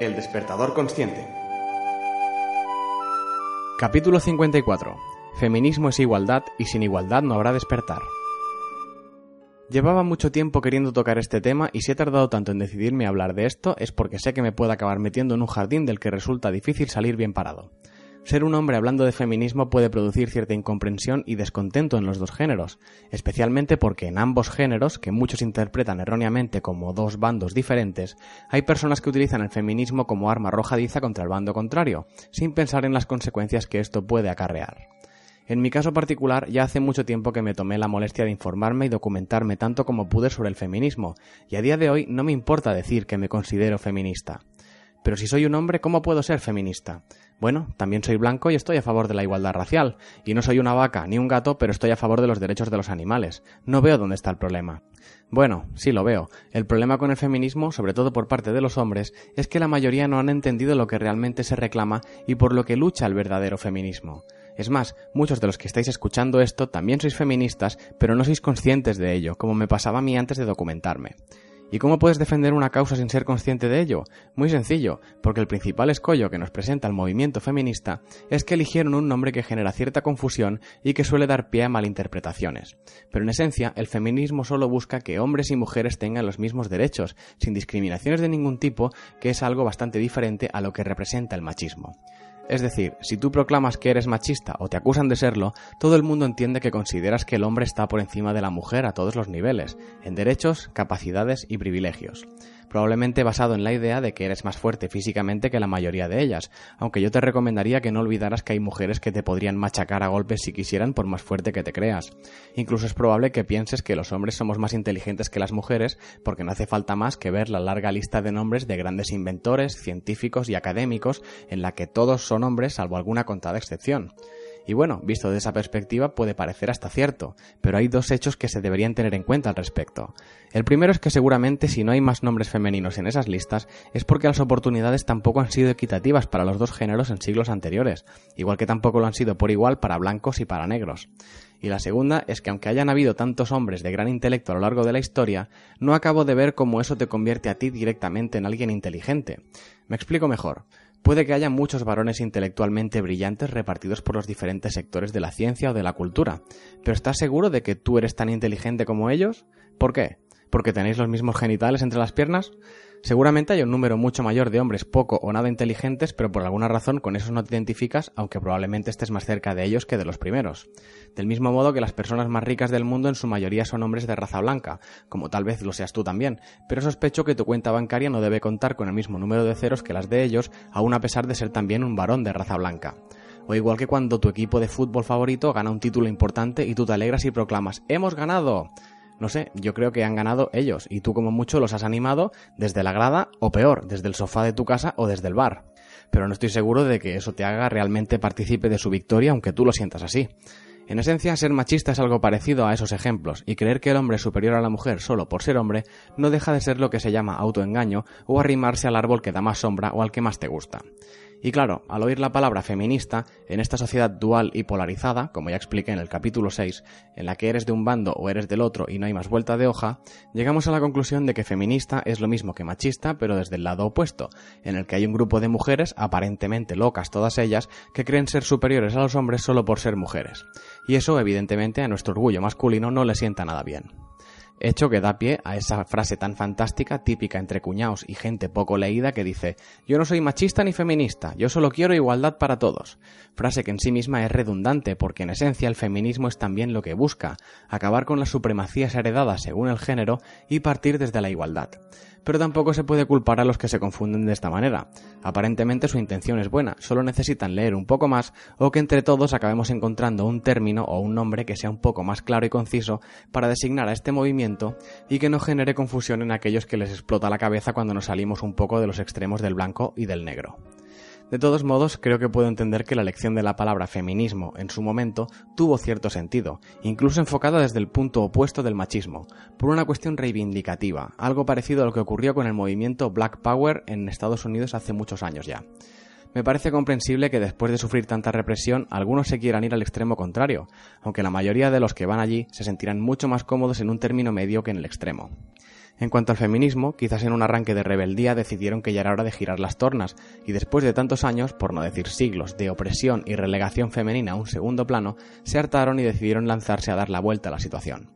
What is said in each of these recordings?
El despertador consciente. Capítulo 54. Feminismo es igualdad y sin igualdad no habrá despertar. Llevaba mucho tiempo queriendo tocar este tema y si he tardado tanto en decidirme a hablar de esto es porque sé que me puedo acabar metiendo en un jardín del que resulta difícil salir bien parado. Ser un hombre hablando de feminismo puede producir cierta incomprensión y descontento en los dos géneros, especialmente porque en ambos géneros, que muchos interpretan erróneamente como dos bandos diferentes, hay personas que utilizan el feminismo como arma arrojadiza contra el bando contrario, sin pensar en las consecuencias que esto puede acarrear. En mi caso particular, ya hace mucho tiempo que me tomé la molestia de informarme y documentarme tanto como pude sobre el feminismo, y a día de hoy no me importa decir que me considero feminista. Pero si soy un hombre, ¿cómo puedo ser feminista? Bueno, también soy blanco y estoy a favor de la igualdad racial, y no soy una vaca ni un gato, pero estoy a favor de los derechos de los animales. No veo dónde está el problema. Bueno, sí lo veo. El problema con el feminismo, sobre todo por parte de los hombres, es que la mayoría no han entendido lo que realmente se reclama y por lo que lucha el verdadero feminismo. Es más, muchos de los que estáis escuchando esto también sois feministas, pero no sois conscientes de ello, como me pasaba a mí antes de documentarme. ¿Y cómo puedes defender una causa sin ser consciente de ello? Muy sencillo, porque el principal escollo que nos presenta el movimiento feminista es que eligieron un nombre que genera cierta confusión y que suele dar pie a malinterpretaciones. Pero en esencia, el feminismo solo busca que hombres y mujeres tengan los mismos derechos, sin discriminaciones de ningún tipo, que es algo bastante diferente a lo que representa el machismo. Es decir, si tú proclamas que eres machista o te acusan de serlo, todo el mundo entiende que consideras que el hombre está por encima de la mujer a todos los niveles, en derechos, capacidades y privilegios probablemente basado en la idea de que eres más fuerte físicamente que la mayoría de ellas, aunque yo te recomendaría que no olvidaras que hay mujeres que te podrían machacar a golpes si quisieran por más fuerte que te creas. Incluso es probable que pienses que los hombres somos más inteligentes que las mujeres porque no hace falta más que ver la larga lista de nombres de grandes inventores, científicos y académicos en la que todos son hombres salvo alguna contada excepción. Y bueno, visto desde esa perspectiva puede parecer hasta cierto, pero hay dos hechos que se deberían tener en cuenta al respecto. El primero es que seguramente si no hay más nombres femeninos en esas listas es porque las oportunidades tampoco han sido equitativas para los dos géneros en siglos anteriores, igual que tampoco lo han sido por igual para blancos y para negros. Y la segunda es que aunque hayan habido tantos hombres de gran intelecto a lo largo de la historia, no acabo de ver cómo eso te convierte a ti directamente en alguien inteligente. Me explico mejor. Puede que haya muchos varones intelectualmente brillantes repartidos por los diferentes sectores de la ciencia o de la cultura, pero ¿estás seguro de que tú eres tan inteligente como ellos? ¿Por qué? ¿Porque tenéis los mismos genitales entre las piernas? Seguramente hay un número mucho mayor de hombres poco o nada inteligentes, pero por alguna razón con esos no te identificas, aunque probablemente estés más cerca de ellos que de los primeros. Del mismo modo que las personas más ricas del mundo en su mayoría son hombres de raza blanca, como tal vez lo seas tú también, pero sospecho que tu cuenta bancaria no debe contar con el mismo número de ceros que las de ellos, aun a pesar de ser también un varón de raza blanca. O igual que cuando tu equipo de fútbol favorito gana un título importante y tú te alegras y proclamas ¡Hemos ganado! No sé, yo creo que han ganado ellos y tú como mucho los has animado desde la grada o peor, desde el sofá de tu casa o desde el bar. Pero no estoy seguro de que eso te haga realmente partícipe de su victoria aunque tú lo sientas así. En esencia, ser machista es algo parecido a esos ejemplos, y creer que el hombre es superior a la mujer solo por ser hombre no deja de ser lo que se llama autoengaño o arrimarse al árbol que da más sombra o al que más te gusta. Y claro, al oír la palabra feminista, en esta sociedad dual y polarizada, como ya expliqué en el capítulo 6, en la que eres de un bando o eres del otro y no hay más vuelta de hoja, llegamos a la conclusión de que feminista es lo mismo que machista, pero desde el lado opuesto, en el que hay un grupo de mujeres, aparentemente locas todas ellas, que creen ser superiores a los hombres solo por ser mujeres. Y eso, evidentemente, a nuestro orgullo masculino no le sienta nada bien hecho que da pie a esa frase tan fantástica, típica entre cuñados y gente poco leída que dice yo no soy machista ni feminista, yo solo quiero igualdad para todos. Frase que en sí misma es redundante porque en esencia el feminismo es también lo que busca, acabar con las supremacías heredadas según el género y partir desde la igualdad pero tampoco se puede culpar a los que se confunden de esta manera. Aparentemente su intención es buena, solo necesitan leer un poco más o que entre todos acabemos encontrando un término o un nombre que sea un poco más claro y conciso para designar a este movimiento y que no genere confusión en aquellos que les explota la cabeza cuando nos salimos un poco de los extremos del blanco y del negro. De todos modos, creo que puedo entender que la elección de la palabra feminismo en su momento tuvo cierto sentido, incluso enfocada desde el punto opuesto del machismo, por una cuestión reivindicativa, algo parecido a lo que ocurrió con el movimiento Black Power en Estados Unidos hace muchos años ya. Me parece comprensible que después de sufrir tanta represión algunos se quieran ir al extremo contrario, aunque la mayoría de los que van allí se sentirán mucho más cómodos en un término medio que en el extremo. En cuanto al feminismo, quizás en un arranque de rebeldía decidieron que ya era hora de girar las tornas, y después de tantos años, por no decir siglos, de opresión y relegación femenina a un segundo plano, se hartaron y decidieron lanzarse a dar la vuelta a la situación.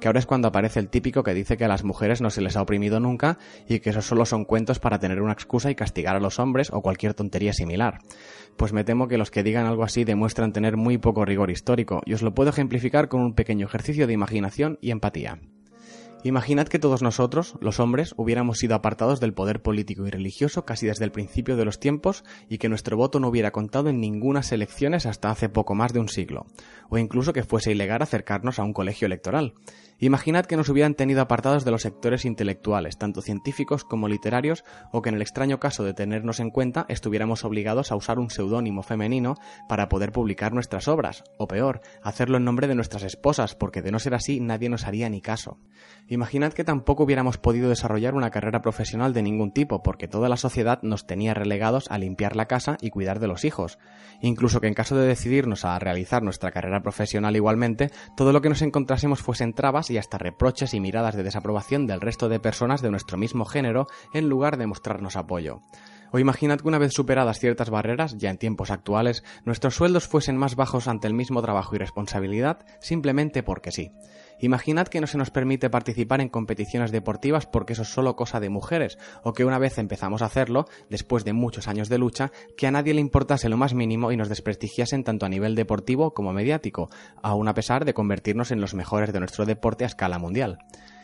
Que ahora es cuando aparece el típico que dice que a las mujeres no se les ha oprimido nunca y que esos solo son cuentos para tener una excusa y castigar a los hombres o cualquier tontería similar. Pues me temo que los que digan algo así demuestran tener muy poco rigor histórico, y os lo puedo ejemplificar con un pequeño ejercicio de imaginación y empatía. Imaginad que todos nosotros, los hombres, hubiéramos sido apartados del poder político y religioso casi desde el principio de los tiempos y que nuestro voto no hubiera contado en ninguna elecciones hasta hace poco más de un siglo, o incluso que fuese ilegal acercarnos a un colegio electoral. Imaginad que nos hubieran tenido apartados de los sectores intelectuales, tanto científicos como literarios, o que en el extraño caso de tenernos en cuenta estuviéramos obligados a usar un seudónimo femenino para poder publicar nuestras obras, o peor, hacerlo en nombre de nuestras esposas, porque de no ser así nadie nos haría ni caso. Imaginad que tampoco hubiéramos podido desarrollar una carrera profesional de ningún tipo, porque toda la sociedad nos tenía relegados a limpiar la casa y cuidar de los hijos. Incluso que en caso de decidirnos a realizar nuestra carrera profesional igualmente, todo lo que nos encontrásemos fuesen trabas y hasta reproches y miradas de desaprobación del resto de personas de nuestro mismo género en lugar de mostrarnos apoyo. O imaginad que una vez superadas ciertas barreras, ya en tiempos actuales, nuestros sueldos fuesen más bajos ante el mismo trabajo y responsabilidad simplemente porque sí. Imaginad que no se nos permite participar en competiciones deportivas porque eso es solo cosa de mujeres, o que una vez empezamos a hacerlo, después de muchos años de lucha, que a nadie le importase lo más mínimo y nos desprestigiasen tanto a nivel deportivo como mediático, aun a pesar de convertirnos en los mejores de nuestro deporte a escala mundial.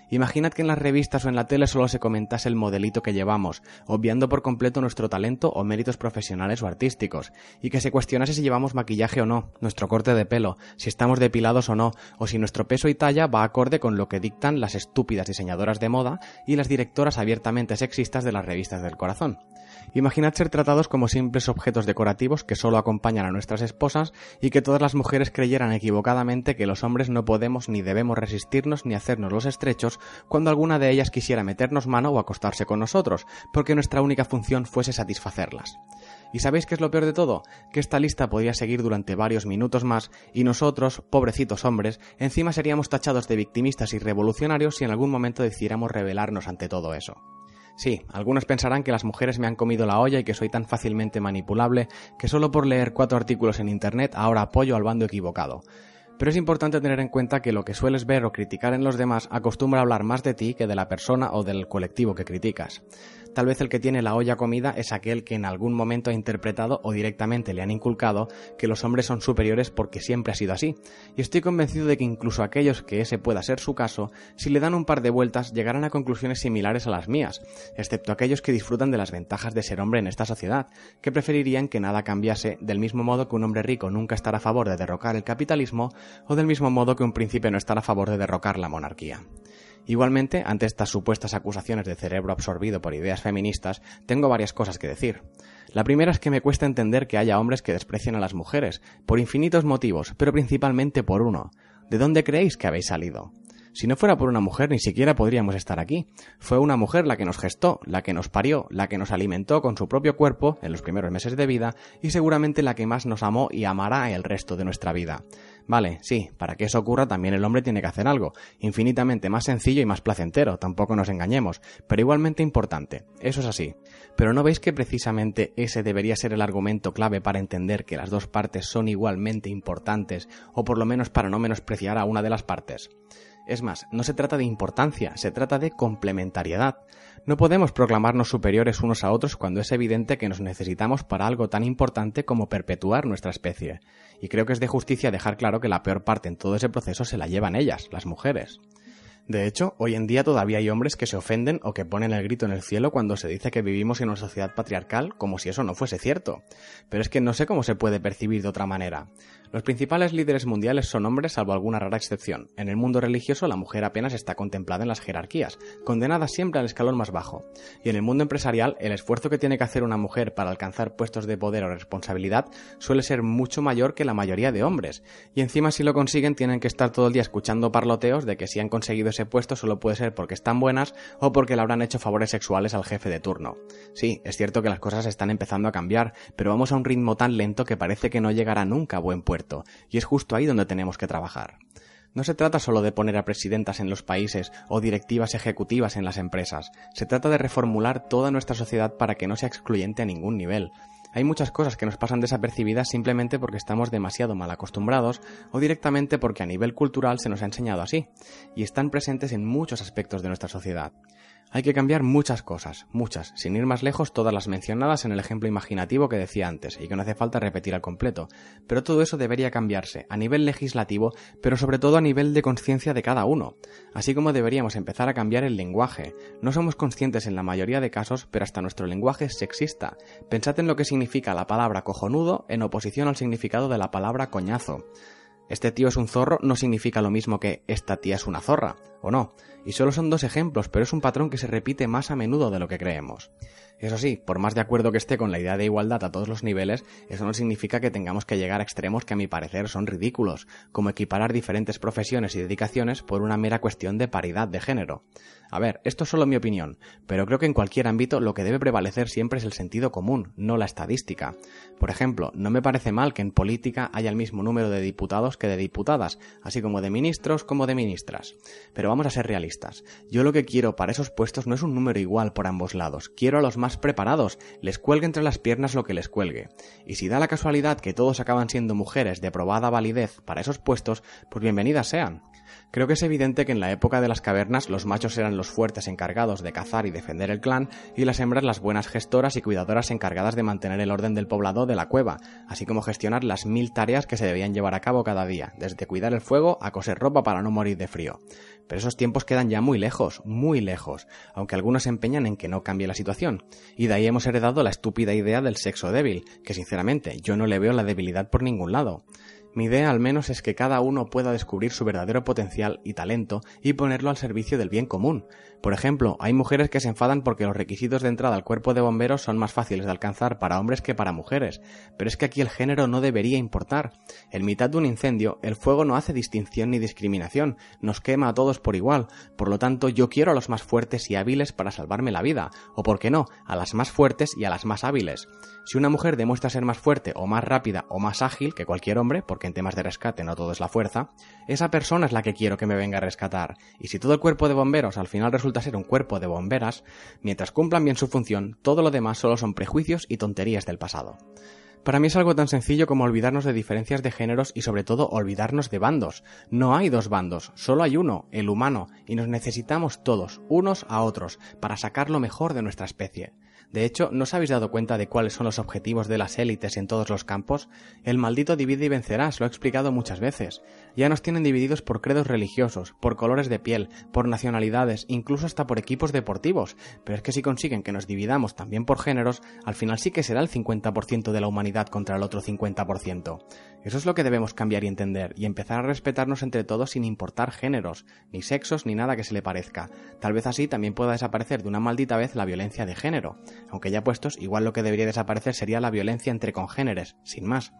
Imaginad que en las revistas o en la tele solo se comentase el modelito que llevamos, obviando por completo nuestro talento o méritos profesionales o artísticos, y que se cuestionase si llevamos maquillaje o no, nuestro corte de pelo, si estamos depilados o no, o si nuestro peso y talla va acorde con lo que dictan las estúpidas diseñadoras de moda y las directoras abiertamente sexistas de las revistas del corazón. Imaginad ser tratados como simples objetos decorativos que solo acompañan a nuestras esposas y que todas las mujeres creyeran equivocadamente que los hombres no podemos ni debemos resistirnos ni hacernos los estrechos cuando alguna de ellas quisiera meternos mano o acostarse con nosotros, porque nuestra única función fuese satisfacerlas. ¿Y sabéis qué es lo peor de todo? Que esta lista podría seguir durante varios minutos más y nosotros, pobrecitos hombres, encima seríamos tachados de victimistas y revolucionarios si en algún momento decidiéramos rebelarnos ante todo eso. Sí, algunos pensarán que las mujeres me han comido la olla y que soy tan fácilmente manipulable que solo por leer cuatro artículos en Internet ahora apoyo al bando equivocado. Pero es importante tener en cuenta que lo que sueles ver o criticar en los demás acostumbra hablar más de ti que de la persona o del colectivo que criticas. Tal vez el que tiene la olla comida es aquel que en algún momento ha interpretado o directamente le han inculcado que los hombres son superiores porque siempre ha sido así. Y estoy convencido de que incluso aquellos que ese pueda ser su caso, si le dan un par de vueltas llegarán a conclusiones similares a las mías, excepto aquellos que disfrutan de las ventajas de ser hombre en esta sociedad, que preferirían que nada cambiase del mismo modo que un hombre rico nunca estará a favor de derrocar el capitalismo o del mismo modo que un príncipe no estará a favor de derrocar la monarquía. Igualmente, ante estas supuestas acusaciones de cerebro absorbido por ideas feministas, tengo varias cosas que decir. La primera es que me cuesta entender que haya hombres que desprecian a las mujeres, por infinitos motivos, pero principalmente por uno. ¿De dónde creéis que habéis salido? Si no fuera por una mujer, ni siquiera podríamos estar aquí. Fue una mujer la que nos gestó, la que nos parió, la que nos alimentó con su propio cuerpo en los primeros meses de vida y seguramente la que más nos amó y amará el resto de nuestra vida. Vale, sí, para que eso ocurra también el hombre tiene que hacer algo, infinitamente más sencillo y más placentero, tampoco nos engañemos, pero igualmente importante, eso es así. Pero ¿no veis que precisamente ese debería ser el argumento clave para entender que las dos partes son igualmente importantes, o por lo menos para no menospreciar a una de las partes? Es más, no se trata de importancia, se trata de complementariedad. No podemos proclamarnos superiores unos a otros cuando es evidente que nos necesitamos para algo tan importante como perpetuar nuestra especie. Y creo que es de justicia dejar claro que la peor parte en todo ese proceso se la llevan ellas, las mujeres. De hecho, hoy en día todavía hay hombres que se ofenden o que ponen el grito en el cielo cuando se dice que vivimos en una sociedad patriarcal como si eso no fuese cierto. Pero es que no sé cómo se puede percibir de otra manera. Los principales líderes mundiales son hombres salvo alguna rara excepción. En el mundo religioso la mujer apenas está contemplada en las jerarquías, condenada siempre al escalón más bajo. Y en el mundo empresarial el esfuerzo que tiene que hacer una mujer para alcanzar puestos de poder o responsabilidad suele ser mucho mayor que la mayoría de hombres. Y encima si lo consiguen tienen que estar todo el día escuchando parloteos de que si han conseguido ese puesto solo puede ser porque están buenas o porque le habrán hecho favores sexuales al jefe de turno. Sí, es cierto que las cosas están empezando a cambiar, pero vamos a un ritmo tan lento que parece que no llegará nunca a buen y es justo ahí donde tenemos que trabajar. No se trata solo de poner a presidentas en los países o directivas ejecutivas en las empresas, se trata de reformular toda nuestra sociedad para que no sea excluyente a ningún nivel. Hay muchas cosas que nos pasan desapercibidas simplemente porque estamos demasiado mal acostumbrados o directamente porque a nivel cultural se nos ha enseñado así, y están presentes en muchos aspectos de nuestra sociedad. Hay que cambiar muchas cosas, muchas, sin ir más lejos todas las mencionadas en el ejemplo imaginativo que decía antes y que no hace falta repetir al completo, pero todo eso debería cambiarse a nivel legislativo, pero sobre todo a nivel de conciencia de cada uno, así como deberíamos empezar a cambiar el lenguaje. No somos conscientes en la mayoría de casos, pero hasta nuestro lenguaje es sexista. Pensad en lo que significa la palabra cojonudo en oposición al significado de la palabra coñazo. Este tío es un zorro no significa lo mismo que esta tía es una zorra, ¿o no? Y solo son dos ejemplos, pero es un patrón que se repite más a menudo de lo que creemos. Eso sí, por más de acuerdo que esté con la idea de igualdad a todos los niveles, eso no significa que tengamos que llegar a extremos que a mi parecer son ridículos, como equiparar diferentes profesiones y dedicaciones por una mera cuestión de paridad de género. A ver, esto es solo mi opinión, pero creo que en cualquier ámbito lo que debe prevalecer siempre es el sentido común, no la estadística. Por ejemplo, no me parece mal que en política haya el mismo número de diputados que de diputadas, así como de ministros como de ministras. Pero vamos a ser realistas. Yo lo que quiero para esos puestos no es un número igual por ambos lados, quiero a los más preparados, les cuelgue entre las piernas lo que les cuelgue. Y si da la casualidad que todos acaban siendo mujeres de probada validez para esos puestos, pues bienvenidas sean. Creo que es evidente que en la época de las cavernas los machos eran los fuertes encargados de cazar y defender el clan y las hembras las buenas gestoras y cuidadoras encargadas de mantener el orden del poblado de la cueva, así como gestionar las mil tareas que se debían llevar a cabo cada día, desde cuidar el fuego a coser ropa para no morir de frío. Pero esos tiempos quedan ya muy lejos, muy lejos, aunque algunos se empeñan en que no cambie la situación. Y de ahí hemos heredado la estúpida idea del sexo débil, que sinceramente yo no le veo la debilidad por ningún lado. Mi idea al menos es que cada uno pueda descubrir su verdadero potencial y talento y ponerlo al servicio del bien común. Por ejemplo, hay mujeres que se enfadan porque los requisitos de entrada al cuerpo de bomberos son más fáciles de alcanzar para hombres que para mujeres, pero es que aquí el género no debería importar. En mitad de un incendio, el fuego no hace distinción ni discriminación, nos quema a todos por igual, por lo tanto yo quiero a los más fuertes y hábiles para salvarme la vida, o por qué no, a las más fuertes y a las más hábiles. Si una mujer demuestra ser más fuerte o más rápida o más ágil que cualquier hombre, porque en temas de rescate no todo es la fuerza, esa persona es la que quiero que me venga a rescatar. Y si todo el cuerpo de bomberos al final resulta ser un cuerpo de bomberas, mientras cumplan bien su función, todo lo demás solo son prejuicios y tonterías del pasado. Para mí es algo tan sencillo como olvidarnos de diferencias de géneros y sobre todo olvidarnos de bandos. No hay dos bandos, solo hay uno, el humano, y nos necesitamos todos, unos a otros, para sacar lo mejor de nuestra especie. De hecho, ¿no os habéis dado cuenta de cuáles son los objetivos de las élites en todos los campos? El maldito divide y vencerás, lo he explicado muchas veces. Ya nos tienen divididos por credos religiosos, por colores de piel, por nacionalidades, incluso hasta por equipos deportivos. Pero es que si consiguen que nos dividamos también por géneros, al final sí que será el 50% de la humanidad contra el otro 50%. Eso es lo que debemos cambiar y entender, y empezar a respetarnos entre todos sin importar géneros, ni sexos, ni nada que se le parezca. Tal vez así también pueda desaparecer de una maldita vez la violencia de género aunque ya puestos, igual lo que debería desaparecer sería la violencia entre congéneres, sin más.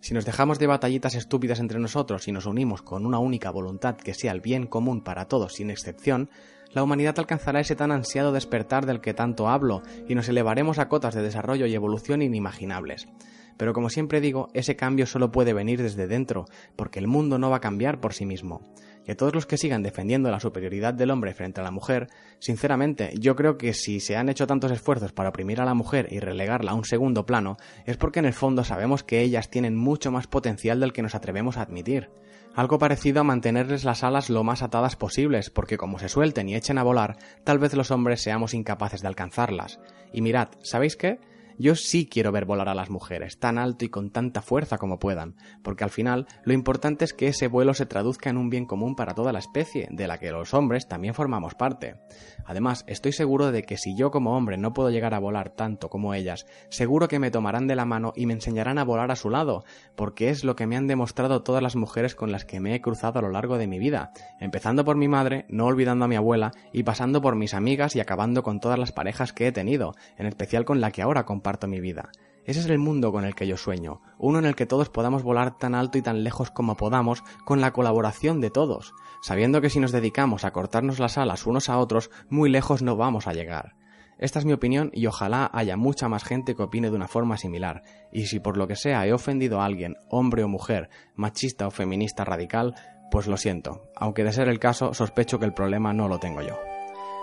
Si nos dejamos de batallitas estúpidas entre nosotros y nos unimos con una única voluntad que sea el bien común para todos sin excepción, la humanidad alcanzará ese tan ansiado despertar del que tanto hablo y nos elevaremos a cotas de desarrollo y evolución inimaginables. Pero como siempre digo, ese cambio solo puede venir desde dentro, porque el mundo no va a cambiar por sí mismo que todos los que sigan defendiendo la superioridad del hombre frente a la mujer, sinceramente, yo creo que si se han hecho tantos esfuerzos para oprimir a la mujer y relegarla a un segundo plano, es porque en el fondo sabemos que ellas tienen mucho más potencial del que nos atrevemos a admitir. Algo parecido a mantenerles las alas lo más atadas posibles, porque como se suelten y echen a volar, tal vez los hombres seamos incapaces de alcanzarlas. Y mirad, ¿sabéis qué? Yo sí quiero ver volar a las mujeres, tan alto y con tanta fuerza como puedan, porque al final lo importante es que ese vuelo se traduzca en un bien común para toda la especie, de la que los hombres también formamos parte. Además, estoy seguro de que si yo como hombre no puedo llegar a volar tanto como ellas, seguro que me tomarán de la mano y me enseñarán a volar a su lado, porque es lo que me han demostrado todas las mujeres con las que me he cruzado a lo largo de mi vida, empezando por mi madre, no olvidando a mi abuela, y pasando por mis amigas y acabando con todas las parejas que he tenido, en especial con la que ahora comparto mi vida. Ese es el mundo con el que yo sueño, uno en el que todos podamos volar tan alto y tan lejos como podamos con la colaboración de todos, sabiendo que si nos dedicamos a cortarnos las alas unos a otros, muy lejos no vamos a llegar. Esta es mi opinión y ojalá haya mucha más gente que opine de una forma similar, y si por lo que sea he ofendido a alguien, hombre o mujer, machista o feminista radical, Pues lo siento, aunque de ser el caso, sospecho que el problema no lo tengo yo.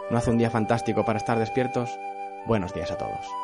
¿No hace un día fantástico para estar despiertos? Buenos días a todos.